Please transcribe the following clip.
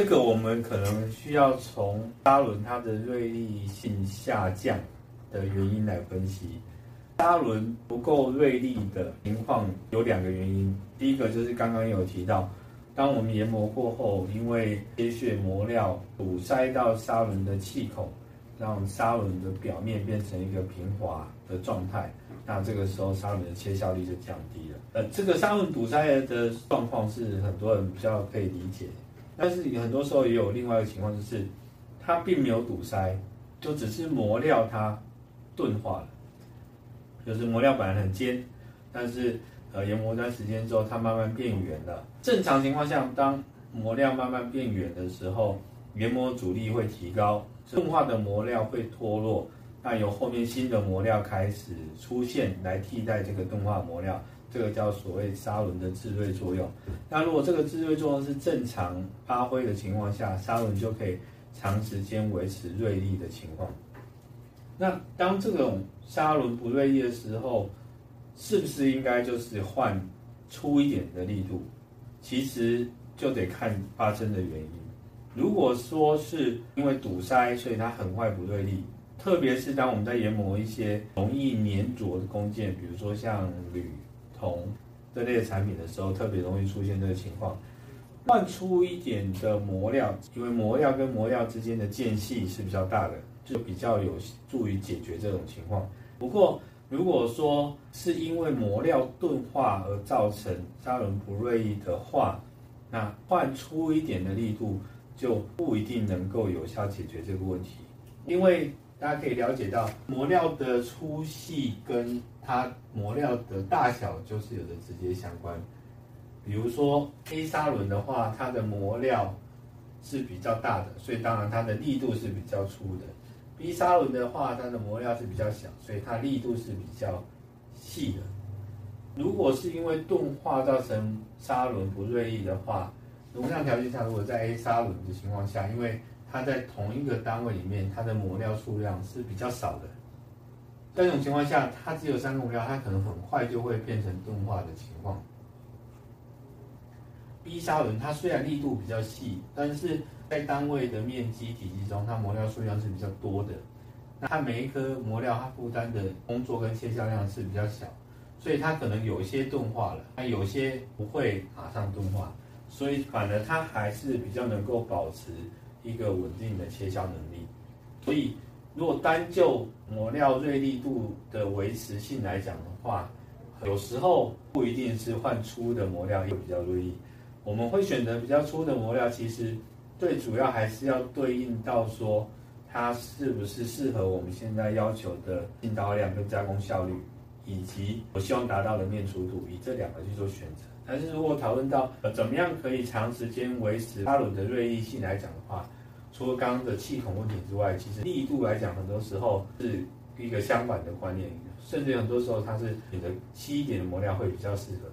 这个我们可能需要从砂轮它的锐利性下降的原因来分析。砂轮不够锐利的情况有两个原因，第一个就是刚刚有提到，当我们研磨过后，因为切削磨料堵塞到砂轮的气孔，让砂轮的表面变成一个平滑的状态，那这个时候砂轮的切削力就降低了。呃，这个砂轮堵塞的状况是很多人比较可以理解，但是你很多时候也有另外一个情况，就是它并没有堵塞，就只是磨料它钝化了。就是磨料本来很尖，但是呃研磨一段时间之后，它慢慢变圆了。正常情况下，当磨料慢慢变圆的时候，研磨阻力会提高，钝化的磨料会脱落，那由后面新的磨料开始出现来替代这个钝化磨料，这个叫所谓砂轮的制锐作用。那如果这个制锐作用是正常发挥的情况下，砂轮就可以长时间维持锐利的情况。那当这种砂轮不锐利的时候，是不是应该就是换粗一点的力度？其实就得看发生的原因。如果说是因为堵塞，所以它很快不锐利，特别是当我们在研磨一些容易粘着的工件，比如说像铝、铜这类产品的时候，特别容易出现这个情况。换粗一点的磨料，因为磨料跟磨料之间的间隙是比较大的。就比较有助于解决这种情况。不过，如果说是因为磨料钝化而造成砂轮不锐利的话，那换粗一点的力度就不一定能够有效解决这个问题。因为大家可以了解到，磨料的粗细跟它磨料的大小就是有着直接相关。比如说黑砂轮的话，它的磨料是比较大的，所以当然它的力度是比较粗的。B 砂轮的话，它的磨料是比较小，所以它力度是比较细的。如果是因为钝化造成砂轮不锐利的话，容量条件下，如果在 A 砂轮的情况下，因为它在同一个单位里面，它的磨料数量是比较少的。这种情况下，它只有三个磨料，它可能很快就会变成钝化的情况。B 砂轮它虽然力度比较细，但是在单位的面积体积中，它磨料数量是比较多的。那它每一颗磨料，它负担的工作跟切削量是比较小，所以它可能有一些钝化了，那有些不会马上钝化，所以反而它还是比较能够保持一个稳定的切削能力。所以如果单就磨料锐利度的维持性来讲的话，有时候不一定是换粗的磨料会比较锐利，我们会选择比较粗的磨料，其实。最主要还是要对应到说，它是不是适合我们现在要求的进刀量跟加工效率，以及我希望达到的面粗度，以这两个去做选择。但是如果讨论到呃怎么样可以长时间维持拉轮的锐利性来讲的话，除了刚刚的气孔问题之外，其实力度来讲，很多时候是一个相反的观念，甚至很多时候它是你的细一点的磨料会比较适合。